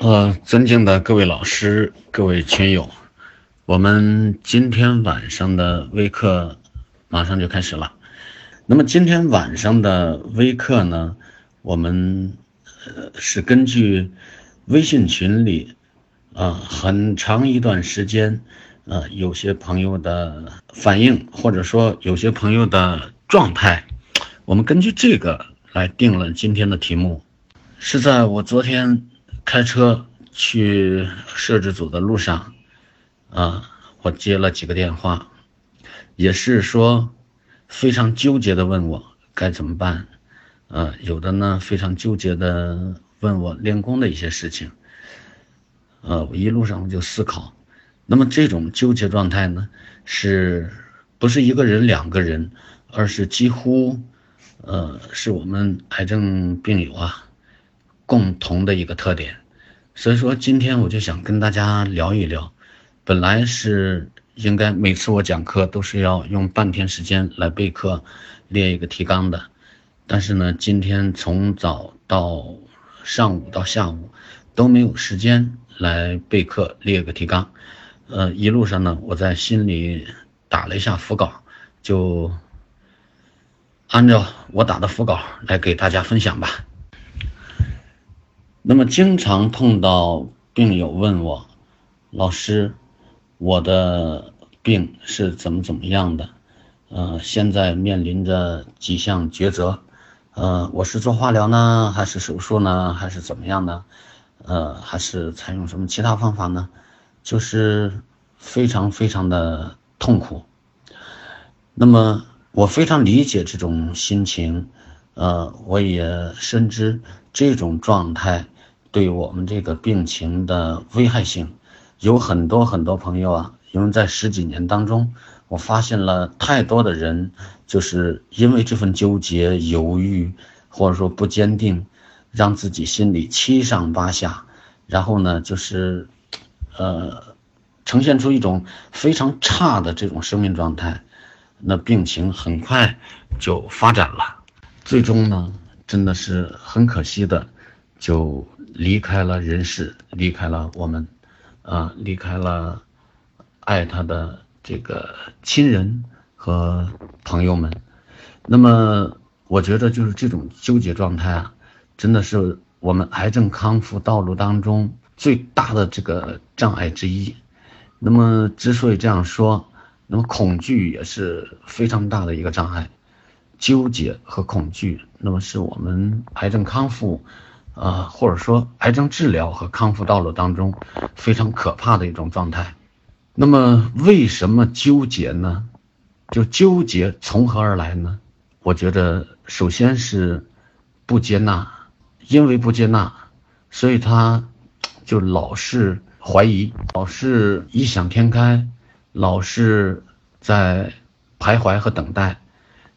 呃，尊敬的各位老师、各位群友，我们今天晚上的微课马上就开始了。那么今天晚上的微课呢，我们呃是根据微信群里啊很长一段时间呃有些朋友的反应，或者说有些朋友的状态，我们根据这个来定了今天的题目。是在我昨天开车去摄制组的路上，啊，我接了几个电话，也是说非常纠结的问我该怎么办，啊，有的呢非常纠结的问我练功的一些事情，呃，我一路上我就思考，那么这种纠结状态呢，是不是一个人两个人，而是几乎，呃，是我们癌症病友啊。共同的一个特点，所以说今天我就想跟大家聊一聊。本来是应该每次我讲课都是要用半天时间来备课，列一个提纲的，但是呢，今天从早到上午到下午都没有时间来备课列个提纲。呃，一路上呢，我在心里打了一下腹稿，就按照我打的腹稿来给大家分享吧。那么经常碰到病友问我，老师，我的病是怎么怎么样的？呃，现在面临着几项抉择，呃，我是做化疗呢，还是手术呢，还是怎么样呢？呃，还是采用什么其他方法呢？就是非常非常的痛苦。那么我非常理解这种心情，呃，我也深知这种状态。对我们这个病情的危害性，有很多很多朋友啊，因为在十几年当中，我发现了太多的人，就是因为这份纠结、犹豫，或者说不坚定，让自己心里七上八下，然后呢，就是，呃，呈现出一种非常差的这种生命状态，那病情很快就发展了，最终呢，真的是很可惜的，就。离开了人世，离开了我们，啊，离开了爱他的这个亲人和朋友们。那么，我觉得就是这种纠结状态啊，真的是我们癌症康复道路当中最大的这个障碍之一。那么，之所以这样说，那么恐惧也是非常大的一个障碍，纠结和恐惧，那么是我们癌症康复。啊，或者说癌症治疗和康复道路当中非常可怕的一种状态。那么为什么纠结呢？就纠结从何而来呢？我觉得首先是不接纳，因为不接纳，所以他就老是怀疑，老是异想天开，老是在徘徊和等待。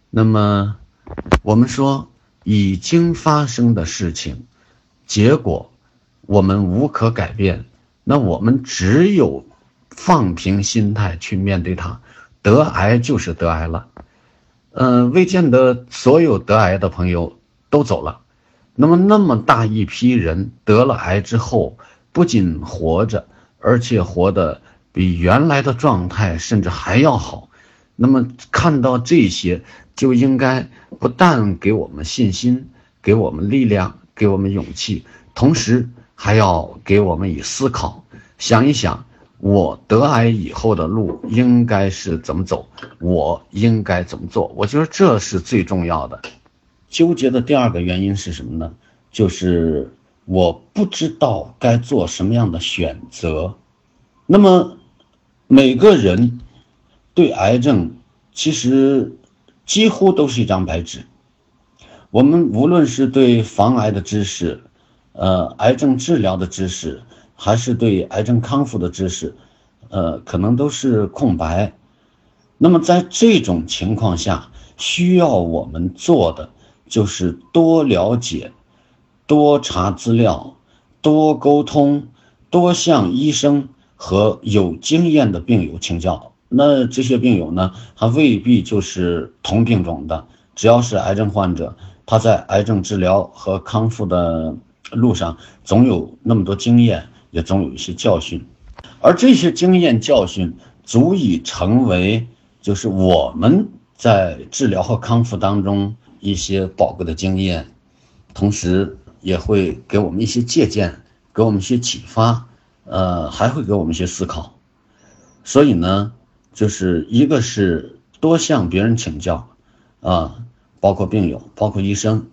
那么我们说已经发生的事情。结果，我们无可改变，那我们只有放平心态去面对它。得癌就是得癌了，嗯，未见得所有得癌的朋友都走了。那么那么大一批人得了癌之后，不仅活着，而且活得比原来的状态甚至还要好。那么看到这些，就应该不但给我们信心，给我们力量。给我们勇气，同时还要给我们以思考，想一想，我得癌以后的路应该是怎么走，我应该怎么做？我觉得这是最重要的。纠结的第二个原因是什么呢？就是我不知道该做什么样的选择。那么，每个人对癌症其实几乎都是一张白纸。我们无论是对防癌的知识，呃，癌症治疗的知识，还是对癌症康复的知识，呃，可能都是空白。那么在这种情况下，需要我们做的就是多了解、多查资料、多沟通、多向医生和有经验的病友请教。那这些病友呢，还未必就是同病种的，只要是癌症患者。他在癌症治疗和康复的路上总有那么多经验，也总有一些教训，而这些经验教训足以成为就是我们在治疗和康复当中一些宝贵的经验，同时也会给我们一些借鉴，给我们一些启发，呃，还会给我们一些思考。所以呢，就是一个是多向别人请教，啊，包括病友，包括医生。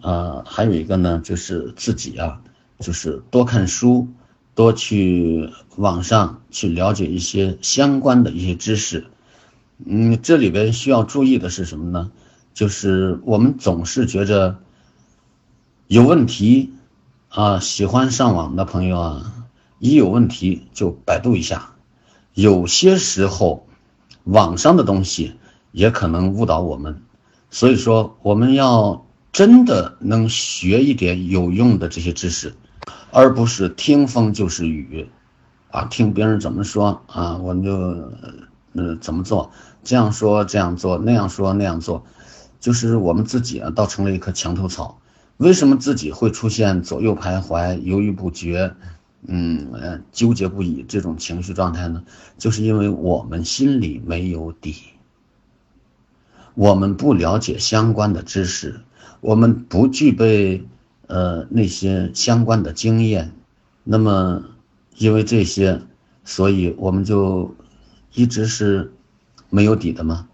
呃，还有一个呢，就是自己啊，就是多看书，多去网上去了解一些相关的一些知识。嗯，这里边需要注意的是什么呢？就是我们总是觉着有问题啊，喜欢上网的朋友啊，一有问题就百度一下。有些时候，网上的东西也可能误导我们，所以说我们要。真的能学一点有用的这些知识，而不是听风就是雨，啊，听别人怎么说啊，我们就呃怎么做，这样说这样做，那样说那样做，就是我们自己啊，倒成了一棵墙头草。为什么自己会出现左右徘徊、犹豫不决，嗯，纠结不已这种情绪状态呢？就是因为我们心里没有底，我们不了解相关的知识。我们不具备，呃，那些相关的经验，那么，因为这些，所以我们就一直是没有底的嘛。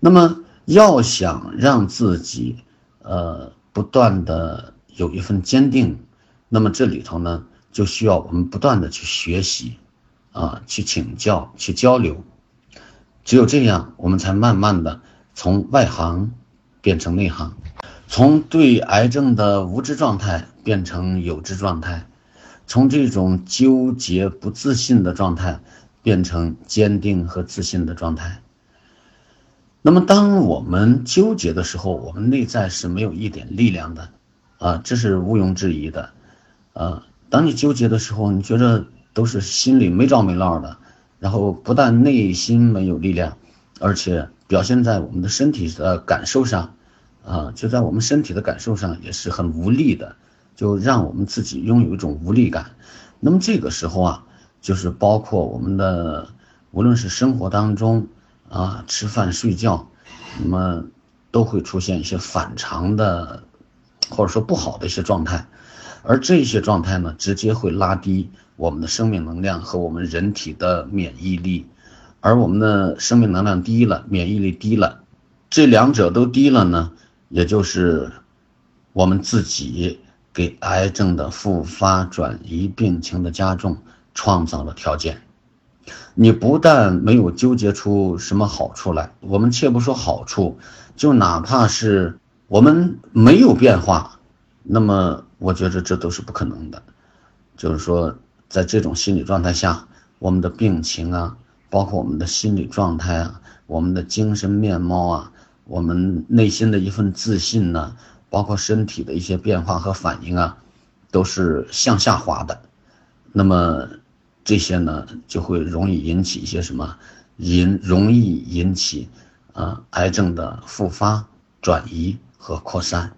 那么，要想让自己，呃，不断的有一份坚定，那么这里头呢，就需要我们不断的去学习，啊，去请教，去交流。只有这样，我们才慢慢的从外行变成内行。从对癌症的无知状态变成有知状态，从这种纠结不自信的状态变成坚定和自信的状态。那么，当我们纠结的时候，我们内在是没有一点力量的，啊，这是毋庸置疑的，啊，当你纠结的时候，你觉得都是心里没着没落的，然后不但内心没有力量，而且表现在我们的身体的感受上。啊，就在我们身体的感受上也是很无力的，就让我们自己拥有一种无力感。那么这个时候啊，就是包括我们的，无论是生活当中啊，吃饭睡觉，那么都会出现一些反常的，或者说不好的一些状态。而这些状态呢，直接会拉低我们的生命能量和我们人体的免疫力。而我们的生命能量低了，免疫力低了，这两者都低了呢？也就是我们自己给癌症的复发、转移、病情的加重创造了条件。你不但没有纠结出什么好处来，我们且不说好处，就哪怕是我们没有变化，那么我觉得这都是不可能的。就是说，在这种心理状态下，我们的病情啊，包括我们的心理状态啊，我们的精神面貌啊。我们内心的一份自信呢，包括身体的一些变化和反应啊，都是向下滑的。那么这些呢，就会容易引起一些什么，引容易引起啊癌症的复发、转移和扩散。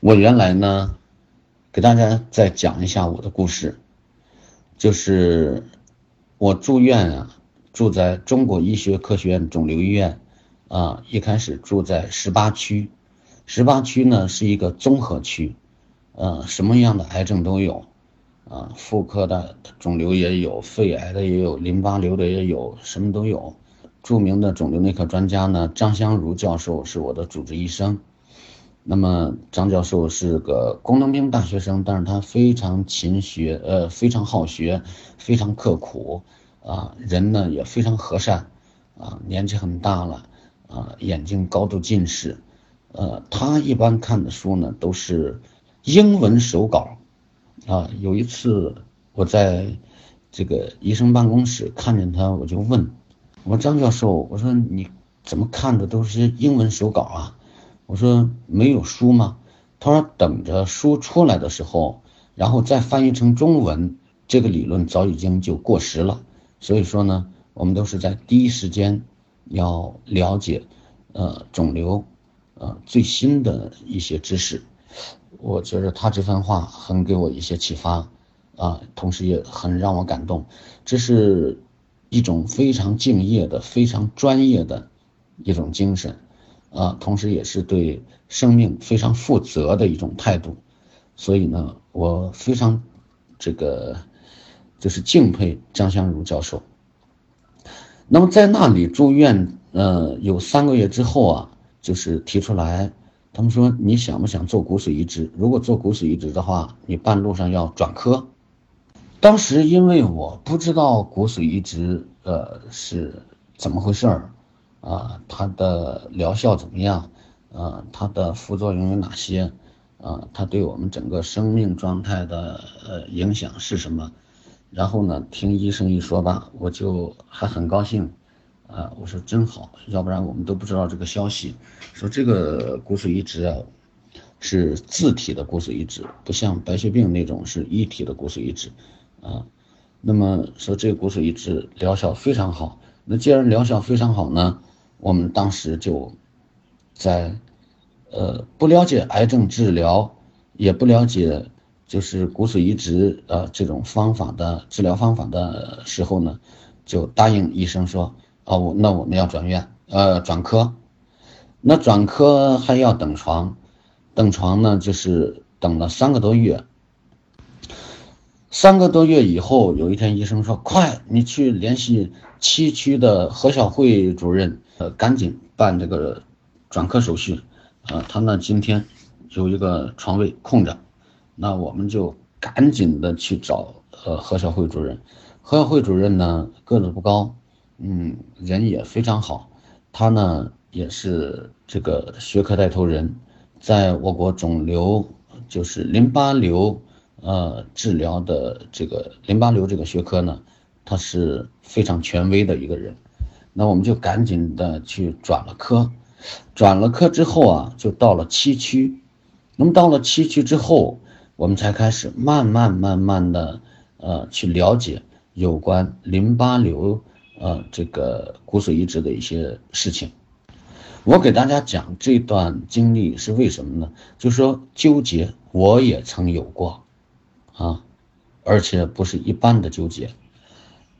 我原来呢，给大家再讲一下我的故事，就是我住院啊，住在中国医学科学院肿瘤医院。啊，一开始住在十八区，十八区呢是一个综合区，呃，什么样的癌症都有，啊，妇科的肿瘤也有，肺癌的也有，淋巴瘤的也有，什么都有。著名的肿瘤内科专家呢，张香如教授是我的主治医生。那么张教授是个工农兵大学生，但是他非常勤学，呃，非常好学，非常刻苦，啊，人呢也非常和善，啊，年纪很大了。啊，眼睛高度近视，呃，他一般看的书呢都是英文手稿，啊，有一次我在这个医生办公室看见他，我就问，我说张教授，我说你怎么看的都是英文手稿啊？我说没有书吗？他说等着书出来的时候，然后再翻译成中文，这个理论早已经就过时了。所以说呢，我们都是在第一时间。要了解，呃，肿瘤，呃，最新的一些知识。我觉得他这番话很给我一些启发，啊，同时也很让我感动。这是一种非常敬业的、非常专业的一种精神，啊，同时也是对生命非常负责的一种态度。所以呢，我非常这个就是敬佩张香如教授。那么在那里住院，呃，有三个月之后啊，就是提出来。他们说：“你想不想做骨髓移植？如果做骨髓移植的话，你半路上要转科。”当时因为我不知道骨髓移植呃是怎么回事儿，啊，它的疗效怎么样？啊，它的副作用有哪些？啊，它对我们整个生命状态的呃影响是什么？然后呢，听医生一说吧，我就还很高兴。啊，我说真好，要不然我们都不知道这个消息。说这个骨髓移植啊，是自体的骨髓移植，不像白血病那种是一体的骨髓移植，啊，那么说这个骨髓移植疗效非常好。那既然疗效非常好呢，我们当时就在呃不了解癌症治疗，也不了解就是骨髓移植呃这种方法的治疗方法的时候呢，就答应医生说。哦，我那我们要转院，呃，转科，那转科还要等床，等床呢，就是等了三个多月。三个多月以后，有一天医生说：“快，你去联系七区的何小慧主任，呃，赶紧办这个转科手续。呃，他那今天有一个床位空着，那我们就赶紧的去找呃何小慧主任。何小慧主任呢，个子不高。”嗯，人也非常好，他呢也是这个学科带头人，在我国肿瘤就是淋巴瘤呃治疗的这个淋巴瘤这个学科呢，他是非常权威的一个人。那我们就赶紧的去转了科，转了科之后啊，就到了七区。那么到了七区之后，我们才开始慢慢慢慢的呃去了解有关淋巴瘤。呃，这个骨髓移植的一些事情，我给大家讲这段经历是为什么呢？就说纠结我也曾有过，啊，而且不是一般的纠结。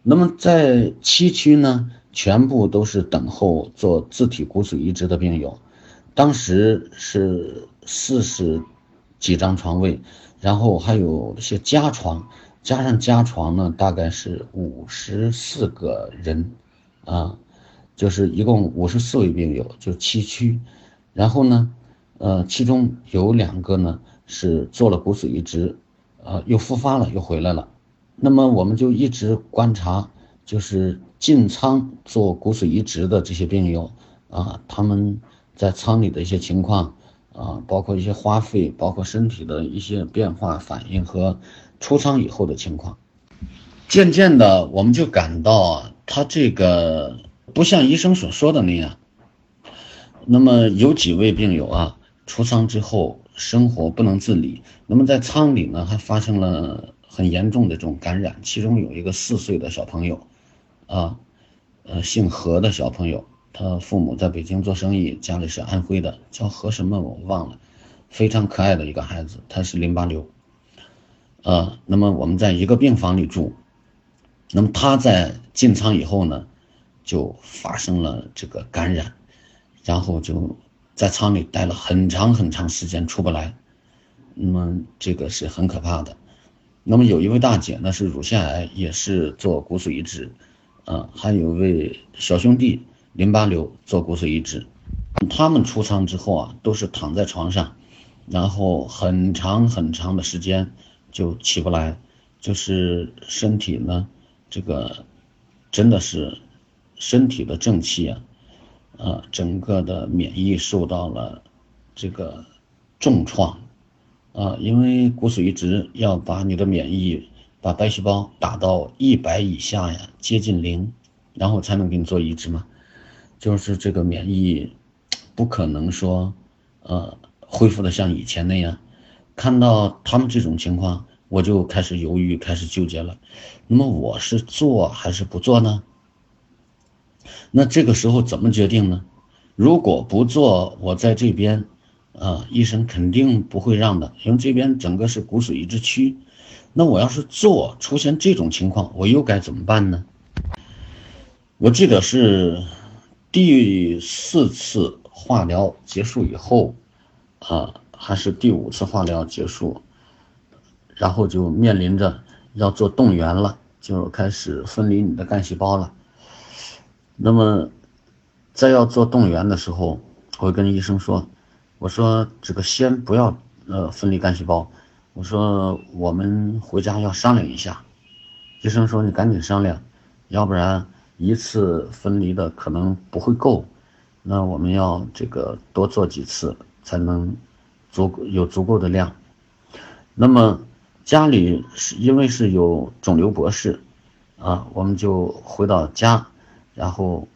那么在七区呢，全部都是等候做自体骨髓移植的病友，当时是四十几张床位，然后还有一些加床。加上加床呢，大概是五十四个人，啊，就是一共五十四位病友，就七区。然后呢，呃，其中有两个呢是做了骨髓移植，呃，又复发了，又回来了。那么我们就一直观察，就是进仓做骨髓移植的这些病友，啊，他们在仓里的一些情况，啊，包括一些花费，包括身体的一些变化反应和。出仓以后的情况，渐渐的我们就感到啊，他这个不像医生所说的那样。那么有几位病友啊，出仓之后生活不能自理，那么在仓里呢还发生了很严重的这种感染，其中有一个四岁的小朋友，啊，呃，姓何的小朋友，他父母在北京做生意，家里是安徽的，叫何什么我忘了，非常可爱的一个孩子，他是淋巴瘤。呃，那么我们在一个病房里住，那么他在进仓以后呢，就发生了这个感染，然后就在仓里待了很长很长时间出不来，那么这个是很可怕的。那么有一位大姐呢是乳腺癌，也是做骨髓移植，呃，还有位小兄弟淋巴瘤做骨髓移植，他们出仓之后啊，都是躺在床上，然后很长很长的时间。就起不来，就是身体呢，这个真的是身体的正气啊，呃，整个的免疫受到了这个重创，啊，因为骨髓移植要把你的免疫把白细胞打到一百以下呀，接近零，然后才能给你做移植嘛，就是这个免疫不可能说呃恢复的像以前那样。看到他们这种情况，我就开始犹豫，开始纠结了。那么我是做还是不做呢？那这个时候怎么决定呢？如果不做，我在这边，啊，医生肯定不会让的，因为这边整个是骨髓移植区。那我要是做出现这种情况，我又该怎么办呢？我记得是第四次化疗结束以后，啊，还是第五次化疗结束，然后就面临着要做动员了，就开始分离你的干细胞了。那么，在要做动员的时候，我跟医生说。我说这个先不要呃分离干细胞，我说我们回家要商量一下。医生说你赶紧商量，要不然一次分离的可能不会够，那我们要这个多做几次才能足有足够的量。那么家里是因为是有肿瘤博士啊，我们就回到家，然后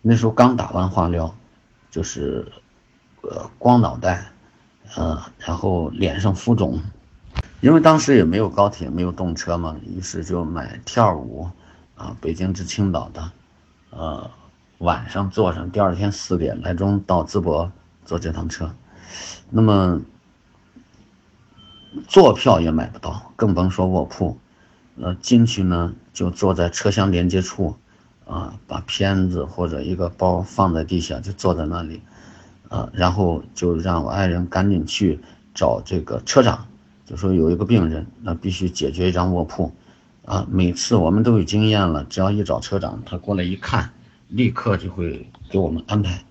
那时候刚打完化疗，就是。呃，光脑袋，呃，然后脸上浮肿，因为当时也没有高铁，没有动车嘛，于是就买 T 二五，啊，北京至青岛的，呃，晚上坐上，第二天四点来钟到淄博坐这趟车，那么坐票也买不到，更甭说卧铺，呃，进去呢就坐在车厢连接处，啊，把片子或者一个包放在地下，就坐在那里。啊，然后就让我爱人赶紧去找这个车长，就说有一个病人，那必须解决一张卧铺。啊，每次我们都有经验了，只要一找车长，他过来一看，立刻就会给我们安排。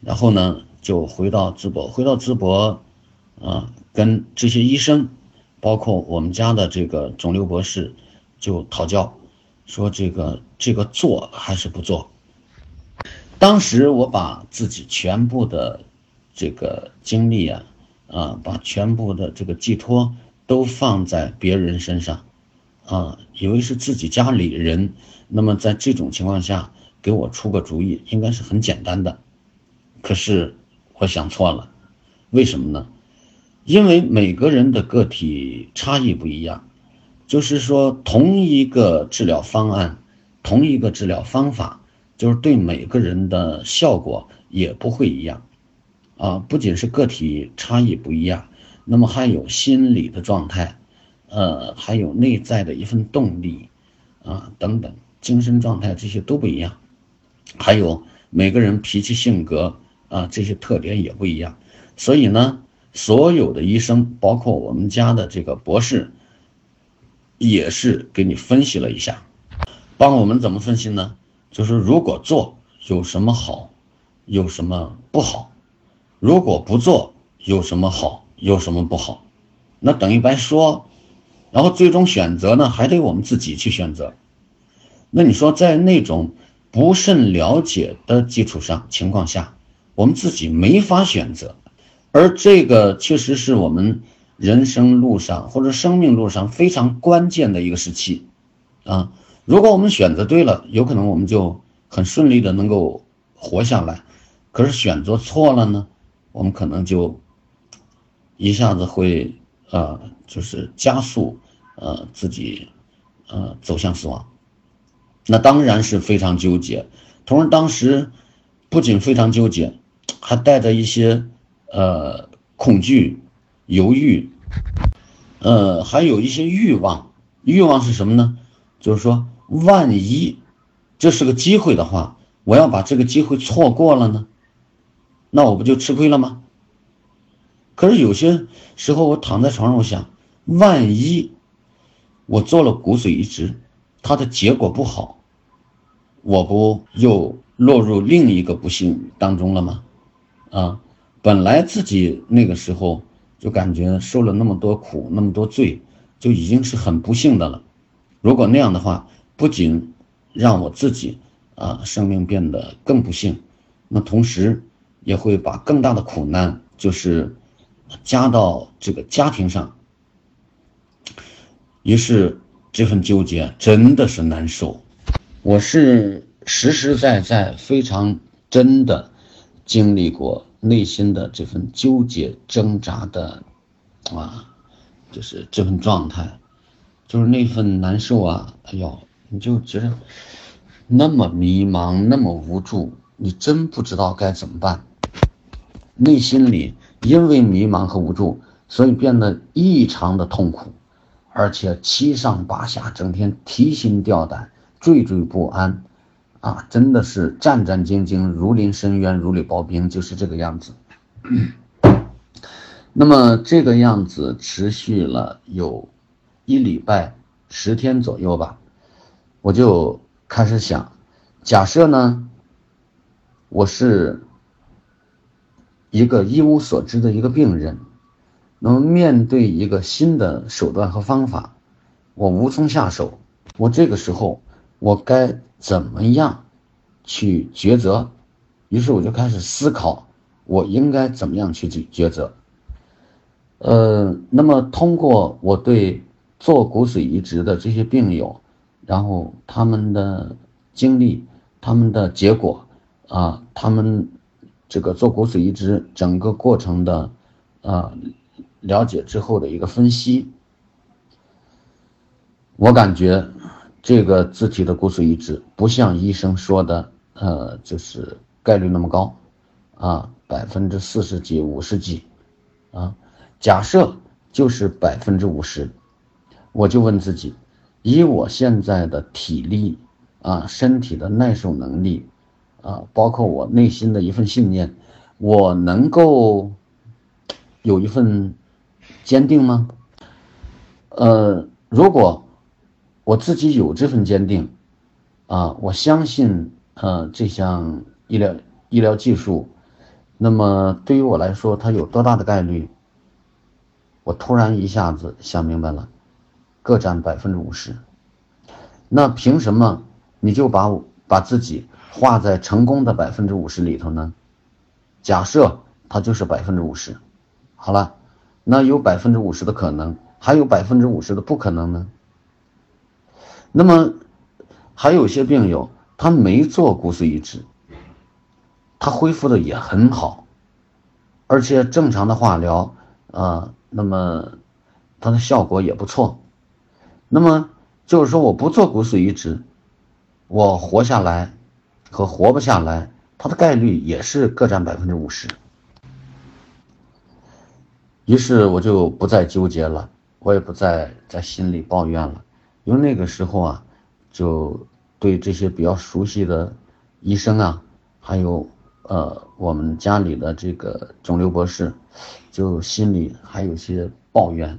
然后呢，就回到淄博，回到淄博，啊，跟这些医生，包括我们家的这个肿瘤博士，就讨教，说这个这个做还是不做。当时我把自己全部的这个精力啊，啊，把全部的这个寄托都放在别人身上，啊，以为是自己家里人，那么在这种情况下给我出个主意，应该是很简单的。可是我想错了，为什么呢？因为每个人的个体差异不一样，就是说同一个治疗方案，同一个治疗方法。就是对每个人的效果也不会一样，啊，不仅是个体差异不一样，那么还有心理的状态，呃，还有内在的一份动力，啊，等等，精神状态这些都不一样，还有每个人脾气性格啊这些特点也不一样，所以呢，所有的医生，包括我们家的这个博士，也是给你分析了一下，帮我们怎么分析呢？就是如果做有什么好，有什么不好；如果不做有什么好，有什么不好，那等于白说。然后最终选择呢，还得我们自己去选择。那你说在那种不甚了解的基础上情况下，我们自己没法选择，而这个确实是我们人生路上或者生命路上非常关键的一个时期，啊。如果我们选择对了，有可能我们就很顺利的能够活下来。可是选择错了呢，我们可能就一下子会呃，就是加速呃自己呃走向死亡。那当然是非常纠结。同时，当时不仅非常纠结，还带着一些呃恐惧、犹豫，呃，还有一些欲望。欲望是什么呢？就是说。万一这是个机会的话，我要把这个机会错过了呢，那我不就吃亏了吗？可是有些时候我躺在床上，我想，万一我做了骨髓移植，它的结果不好，我不又落入另一个不幸当中了吗？啊，本来自己那个时候就感觉受了那么多苦，那么多罪，就已经是很不幸的了。如果那样的话，不仅让我自己啊生命变得更不幸，那同时也会把更大的苦难就是加到这个家庭上。于是这份纠结真的是难受，我是实实在在非常真的经历过内心的这份纠结挣扎的啊，就是这份状态，就是那份难受啊，哎呦。你就觉得那么迷茫，那么无助，你真不知道该怎么办，内心里因为迷茫和无助，所以变得异常的痛苦，而且七上八下，整天提心吊胆、惴惴不安，啊，真的是战战兢兢，如临深渊，如履薄冰，就是这个样子。那么这个样子持续了有一礼拜十天左右吧，我就开始想，假设呢，我是。一个一无所知的一个病人，那么面对一个新的手段和方法，我无从下手。我这个时候，我该怎么样去抉择？于是我就开始思考，我应该怎么样去抉抉择。呃，那么通过我对做骨髓移植的这些病友，然后他们的经历、他们的结果啊，他们。这个做骨髓移植整个过程的，呃，了解之后的一个分析，我感觉这个自体的骨髓移植不像医生说的，呃，就是概率那么高，啊，百分之四十几、五十几，啊，假设就是百分之五十，我就问自己，以我现在的体力，啊，身体的耐受能力。啊，包括我内心的一份信念，我能够有一份坚定吗？呃，如果我自己有这份坚定，啊，我相信呃这项医疗医疗技术，那么对于我来说，它有多大的概率？我突然一下子想明白了，各占百分之五十。那凭什么你就把我把自己？画在成功的百分之五十里头呢？假设它就是百分之五十，好了，那有百分之五十的可能，还有百分之五十的不可能呢？那么还有些病友他没做骨髓移植，他恢复的也很好，而且正常的化疗啊，那么它的效果也不错。那么就是说，我不做骨髓移植，我活下来。和活不下来，它的概率也是各占百分之五十。于是我就不再纠结了，我也不再在心里抱怨了，因为那个时候啊，就对这些比较熟悉的医生啊，还有呃我们家里的这个肿瘤博士，就心里还有些抱怨，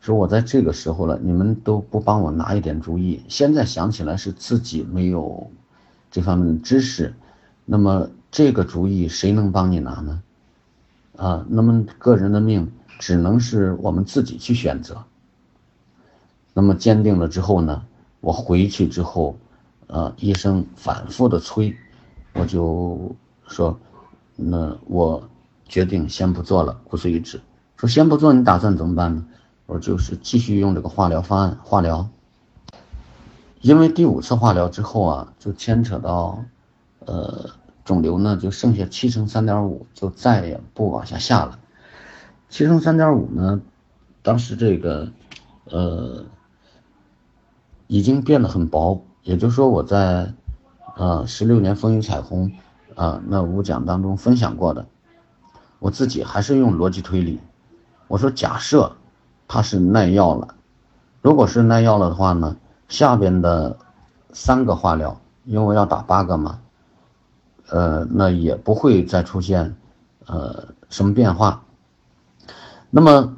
说我在这个时候了，你们都不帮我拿一点主意。现在想起来是自己没有。这方面的知识，那么这个主意谁能帮你拿呢？啊，那么个人的命只能是我们自己去选择。那么坚定了之后呢，我回去之后，呃，医生反复的催，我就说，那我决定先不做了骨髓移植。说先不做，你打算怎么办呢？我就是继续用这个化疗方案，化疗。因为第五次化疗之后啊，就牵扯到，呃，肿瘤呢就剩下七乘三点五，就再也不往下下了。七乘三点五呢，当时这个，呃，已经变得很薄。也就是说，我在，呃，十六年风雨彩虹，啊，那五讲当中分享过的，我自己还是用逻辑推理，我说假设它是耐药了，如果是耐药了的话呢？下边的三个化疗，因为要打八个嘛，呃，那也不会再出现呃什么变化。那么，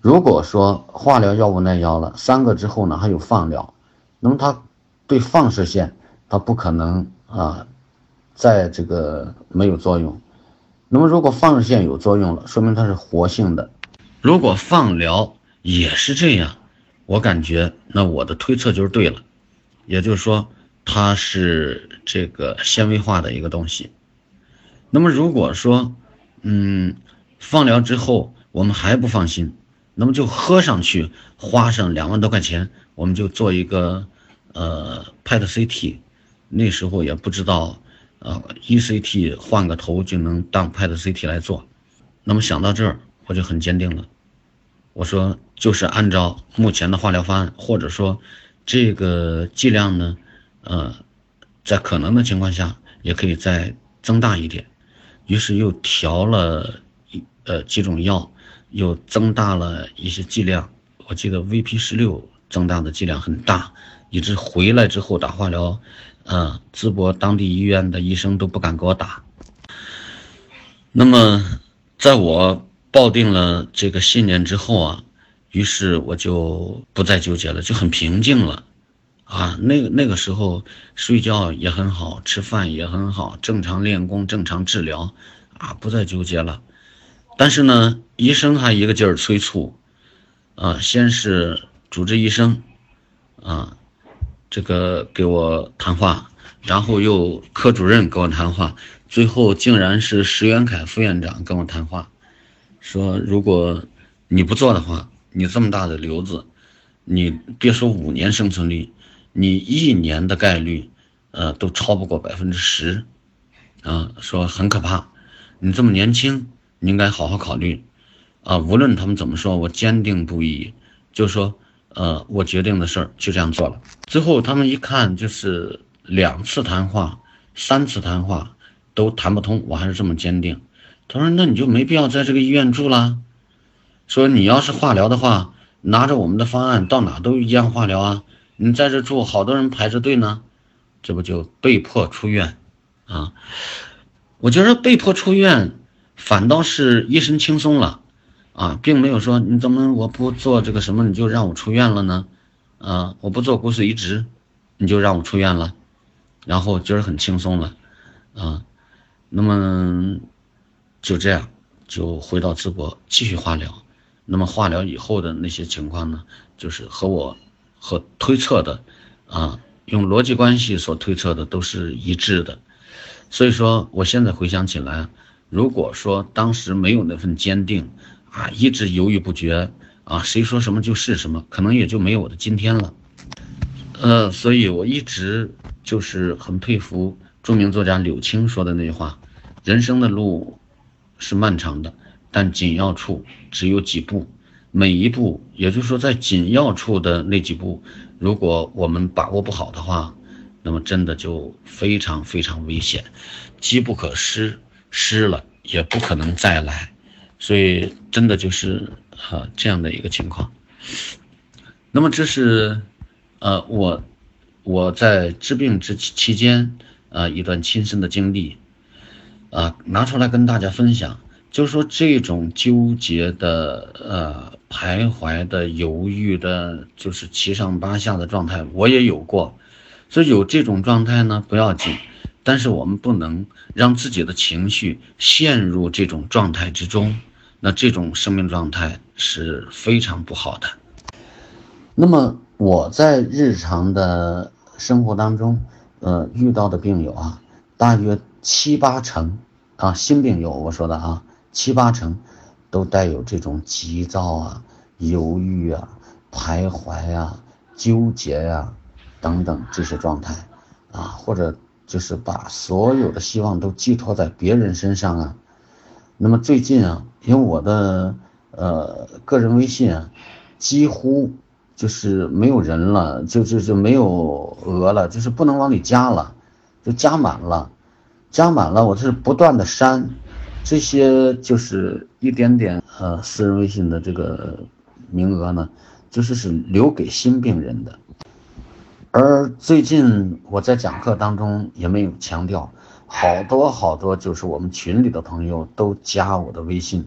如果说化疗药物耐药了三个之后呢，还有放疗，那么它对放射线它不可能啊，在这个没有作用。那么如果放射线有作用了，说明它是活性的。如果放疗也是这样。我感觉，那我的推测就是对了，也就是说，它是这个纤维化的一个东西。那么如果说，嗯，放疗之后我们还不放心，那么就喝上去，花上两万多块钱，我们就做一个呃 PET CT。那时候也不知道，呃，ECT 换个头就能当 PET CT 来做。那么想到这儿，我就很坚定了。我说，就是按照目前的化疗方案，或者说这个剂量呢，呃，在可能的情况下，也可以再增大一点。于是又调了一呃几种药，又增大了一些剂量。我记得 VP 十六增大的剂量很大，以致回来之后打化疗，呃，淄博当地医院的医生都不敢给我打。那么，在我抱定了这个信念之后啊，于是我就不再纠结了，就很平静了。啊，那个那个时候睡觉也很好，吃饭也很好，正常练功，正常治疗，啊，不再纠结了。但是呢，医生还一个劲儿催促，啊，先是主治医生，啊，这个给我谈话，然后又科主任跟我谈话，最后竟然是石元凯副院长跟我谈话，说如果你不做的话，你这么大的瘤子，你别说五年生存率。你一年的概率，呃，都超不过百分之十，啊，说很可怕。你这么年轻，你应该好好考虑，啊，无论他们怎么说，我坚定不移，就说，呃，我决定的事儿就这样做了。最后他们一看，就是两次谈话、三次谈话都谈不通，我还是这么坚定。他说：“那你就没必要在这个医院住了。说你要是化疗的话，拿着我们的方案到哪都一样化疗啊。”你在这住，好多人排着队呢，这不就被迫出院啊？我觉得被迫出院，反倒是一身轻松了啊，并没有说你怎么我不做这个什么你就让我出院了呢？啊，我不做骨髓移植，你就让我出院了，然后觉得很轻松了啊。那么就这样就回到淄博继续化疗。那么化疗以后的那些情况呢，就是和我。和推测的，啊，用逻辑关系所推测的都是一致的，所以说我现在回想起来，如果说当时没有那份坚定，啊，一直犹豫不决，啊，谁说什么就是什么，可能也就没有我的今天了。呃，所以我一直就是很佩服著名作家柳青说的那句话：人生的路是漫长的，但紧要处只有几步。每一步，也就是说，在紧要处的那几步，如果我们把握不好的话，那么真的就非常非常危险，机不可失，失了也不可能再来，所以真的就是啊这样的一个情况。那么这是，呃，我我在治病之期间啊一段亲身的经历，啊拿出来跟大家分享。就说，这种纠结的、呃，徘徊的、犹豫的，就是七上八下的状态，我也有过。所以有这种状态呢，不要紧，但是我们不能让自己的情绪陷入这种状态之中。那这种生命状态是非常不好的。那么我在日常的生活当中，呃，遇到的病友啊，大约七八成啊，新病友，我说的啊。七八成都带有这种急躁啊、犹豫啊、徘徊啊、纠结呀等等这些状态啊，或者就是把所有的希望都寄托在别人身上啊。那么最近啊，因为我的呃个人微信啊，几乎就是没有人了，就就就没有额了，就是不能往里加了，就加满了，加满了，我是不断的删。这些就是一点点呃私人微信的这个名额呢，就是是留给新病人的。而最近我在讲课当中也没有强调，好多好多就是我们群里的朋友都加我的微信。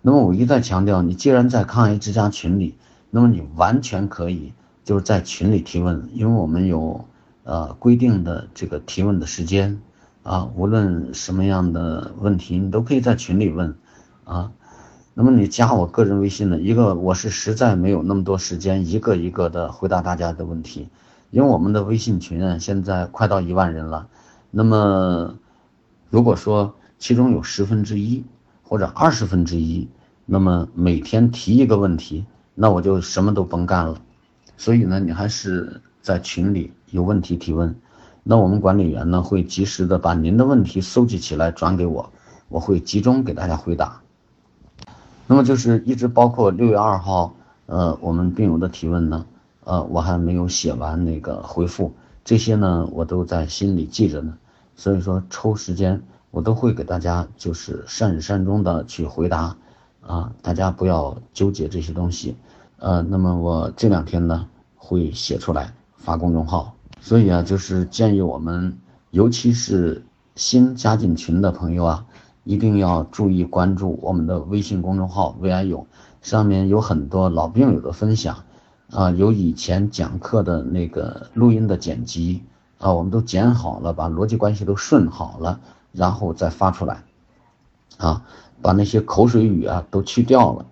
那么我一再强调，你既然在抗癌之家群里，那么你完全可以就是在群里提问，因为我们有呃规定的这个提问的时间。啊，无论什么样的问题，你都可以在群里问，啊，那么你加我个人微信呢？一个我是实在没有那么多时间，一个一个的回答大家的问题，因为我们的微信群啊，现在快到一万人了，那么如果说其中有十分之一或者二十分之一，那么每天提一个问题，那我就什么都甭干了，所以呢，你还是在群里有问题提问。那我们管理员呢会及时的把您的问题搜集起来转给我，我会集中给大家回答。那么就是一直包括六月二号，呃，我们病友的提问呢，呃，我还没有写完那个回复，这些呢我都在心里记着呢。所以说抽时间我都会给大家就是善始善终的去回答，啊，大家不要纠结这些东西。呃，那么我这两天呢会写出来发公众号，所以啊，就是建议我们，尤其是新加进群的朋友啊，一定要注意关注我们的微信公众号“为爱勇”，上面有很多老病友的分享，啊，有以前讲课的那个录音的剪辑啊，我们都剪好了，把逻辑关系都顺好了，然后再发出来，啊，把那些口水语啊都去掉了。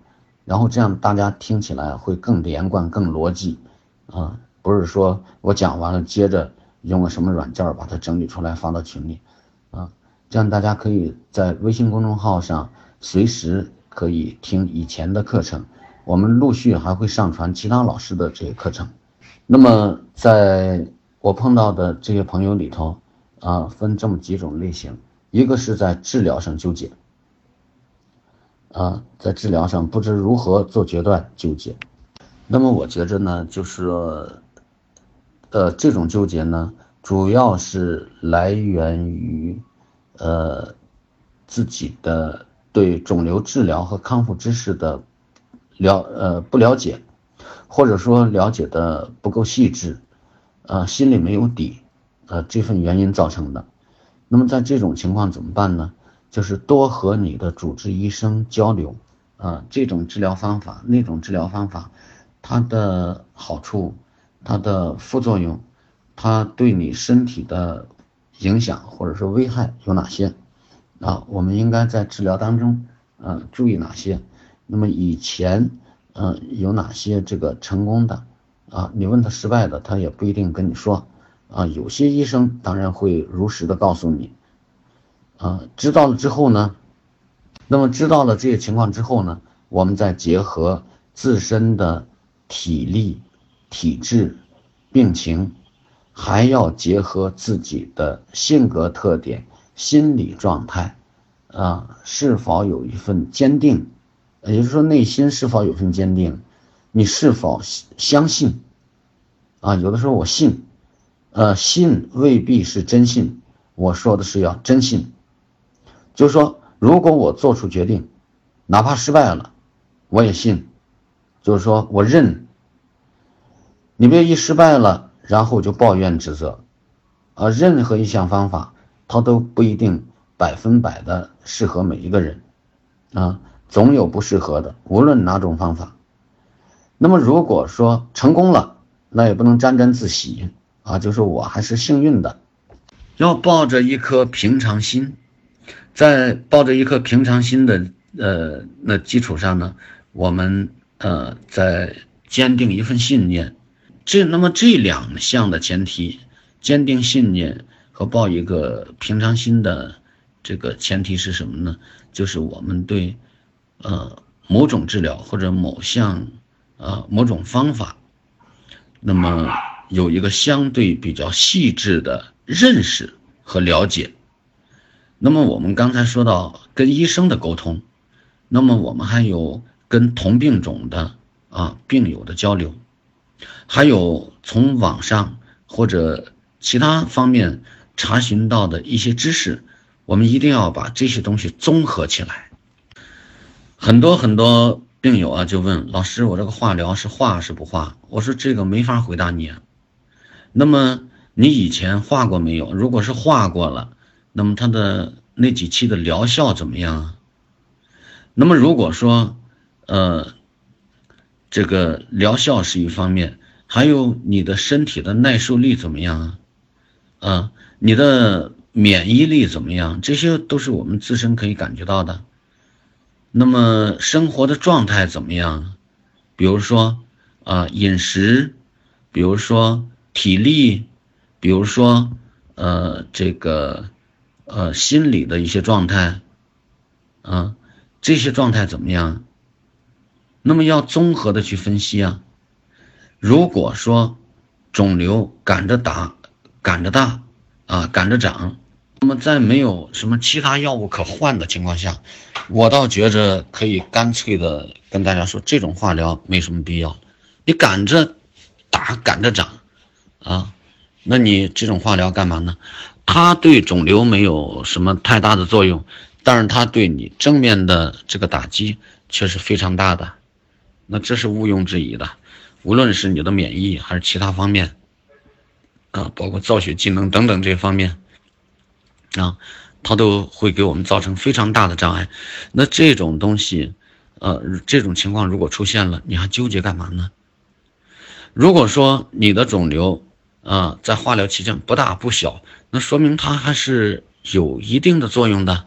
然后这样大家听起来会更连贯、更逻辑，啊，不是说我讲完了接着用个什么软件把它整理出来发到群里，啊，这样大家可以在微信公众号上随时可以听以前的课程，我们陆续还会上传其他老师的这些课程。那么在我碰到的这些朋友里头，啊，分这么几种类型，一个是在治疗上纠结。啊，在治疗上不知如何做决断，纠结。那么我觉着呢，就是，呃，这种纠结呢，主要是来源于，呃，自己的对肿瘤治疗和康复知识的了呃不了解，或者说了解的不够细致，呃，心里没有底，呃，这份原因造成的。那么在这种情况怎么办呢？就是多和你的主治医生交流，啊，这种治疗方法，那种治疗方法，它的好处，它的副作用，它对你身体的影响或者说危害有哪些？啊，我们应该在治疗当中，嗯，注意哪些？那么以前，嗯，有哪些这个成功的？啊，你问他失败的，他也不一定跟你说，啊，有些医生当然会如实的告诉你。啊，知道了之后呢，那么知道了这些情况之后呢，我们再结合自身的体力、体质、病情，还要结合自己的性格特点、心理状态，啊，是否有一份坚定，也就是说内心是否有份坚定，你是否相信？啊，有的时候我信，呃，信未必是真信，我说的是要真信。就是说，如果我做出决定，哪怕失败了，我也信。就是说我认。你别一失败了，然后就抱怨指责。啊，任何一项方法，它都不一定百分百的适合每一个人，啊，总有不适合的，无论哪种方法。那么如果说成功了，那也不能沾沾自喜啊，就是我还是幸运的，要抱着一颗平常心。在抱着一颗平常心的呃那基础上呢，我们呃在坚定一份信念，这那么这两项的前提，坚定信念和抱一个平常心的这个前提是什么呢？就是我们对呃某种治疗或者某项呃某种方法，那么有一个相对比较细致的认识和了解。那么我们刚才说到跟医生的沟通，那么我们还有跟同病种的啊病友的交流，还有从网上或者其他方面查询到的一些知识，我们一定要把这些东西综合起来。很多很多病友啊就问老师，我这个化疗是化是不化？我说这个没法回答你。那么你以前化过没有？如果是化过了。那么他的那几期的疗效怎么样啊？那么如果说，呃，这个疗效是一方面，还有你的身体的耐受力怎么样啊？啊，你的免疫力怎么样？这些都是我们自身可以感觉到的。那么生活的状态怎么样？比如说啊，饮食，比如说体力，比如说呃，这个。呃，心理的一些状态，啊，这些状态怎么样？那么要综合的去分析啊。如果说肿瘤赶着打、赶着大啊、赶着长，那么在没有什么其他药物可换的情况下，我倒觉着可以干脆的跟大家说，这种化疗没什么必要。你赶着打、赶着长，啊，那你这种化疗干嘛呢？它对肿瘤没有什么太大的作用，但是它对你正面的这个打击却是非常大的，那这是毋庸置疑的。无论是你的免疫还是其他方面，啊，包括造血机能等等这方面，啊，它都会给我们造成非常大的障碍。那这种东西，呃，这种情况如果出现了，你还纠结干嘛呢？如果说你的肿瘤，啊，在化疗期间不大不小，那说明它还是有一定的作用的，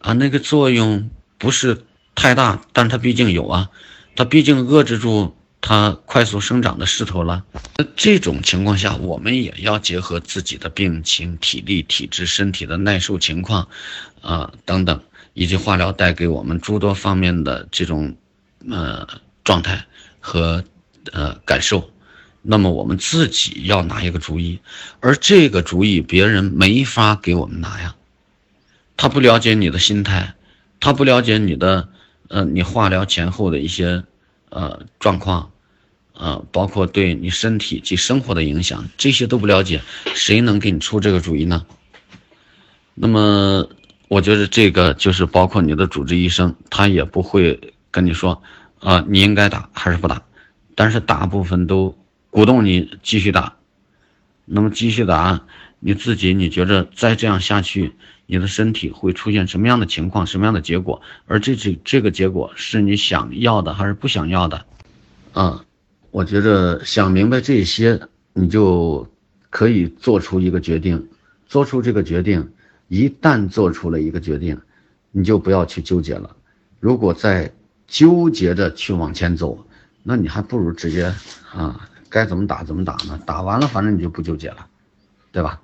啊，那个作用不是太大，但它毕竟有啊，它毕竟遏制住。它快速生长的势头了，那这种情况下，我们也要结合自己的病情、体力、体质、身体的耐受情况，啊等等，以及化疗带给我们诸多方面的这种呃状态和呃感受，那么我们自己要拿一个主意，而这个主意别人没法给我们拿呀，他不了解你的心态，他不了解你的呃你化疗前后的一些。呃，状况，呃，包括对你身体及生活的影响，这些都不了解，谁能给你出这个主意呢？那么，我觉得这个就是包括你的主治医生，他也不会跟你说，啊，你应该打还是不打，但是大部分都鼓动你继续打。那么继续打，你自己你觉得再这样下去？你的身体会出现什么样的情况，什么样的结果？而这这这个结果是你想要的还是不想要的？啊，我觉得想明白这些，你就可以做出一个决定。做出这个决定，一旦做出了一个决定，你就不要去纠结了。如果再纠结着去往前走，那你还不如直接啊，该怎么打怎么打呢？打完了，反正你就不纠结了，对吧？